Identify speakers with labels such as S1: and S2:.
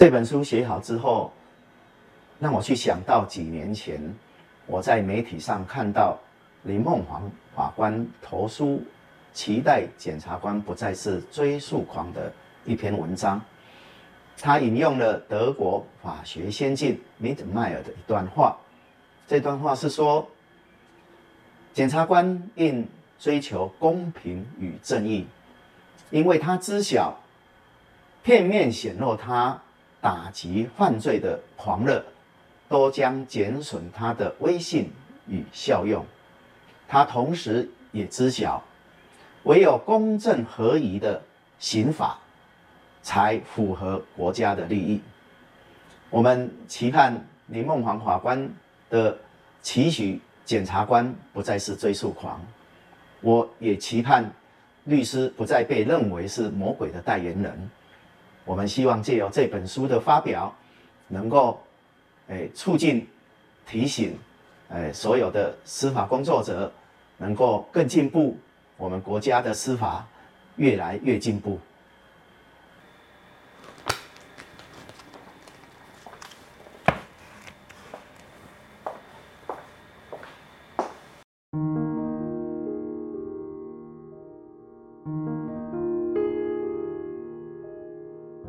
S1: 这本书写好之后，让我去想到几年前我在媒体上看到林孟煌法官投书，期待检察官不再是追诉狂的一篇文章。他引用了德国法学先进米德迈尔的一段话，这段话是说：检察官应追求公平与正义，因为他知晓片面显露他打击犯罪的狂热，都将减损他的威信与效用。他同时也知晓，唯有公正合宜的刑法，才符合国家的利益。我们期盼林孟煌法官的期许，检察官不再是追诉狂。我也期盼律师不再被认为是魔鬼的代言人。我们希望借由这本书的发表，能够诶促进、提醒诶所有的司法工作者，能够更进步，我们国家的司法越来越进步。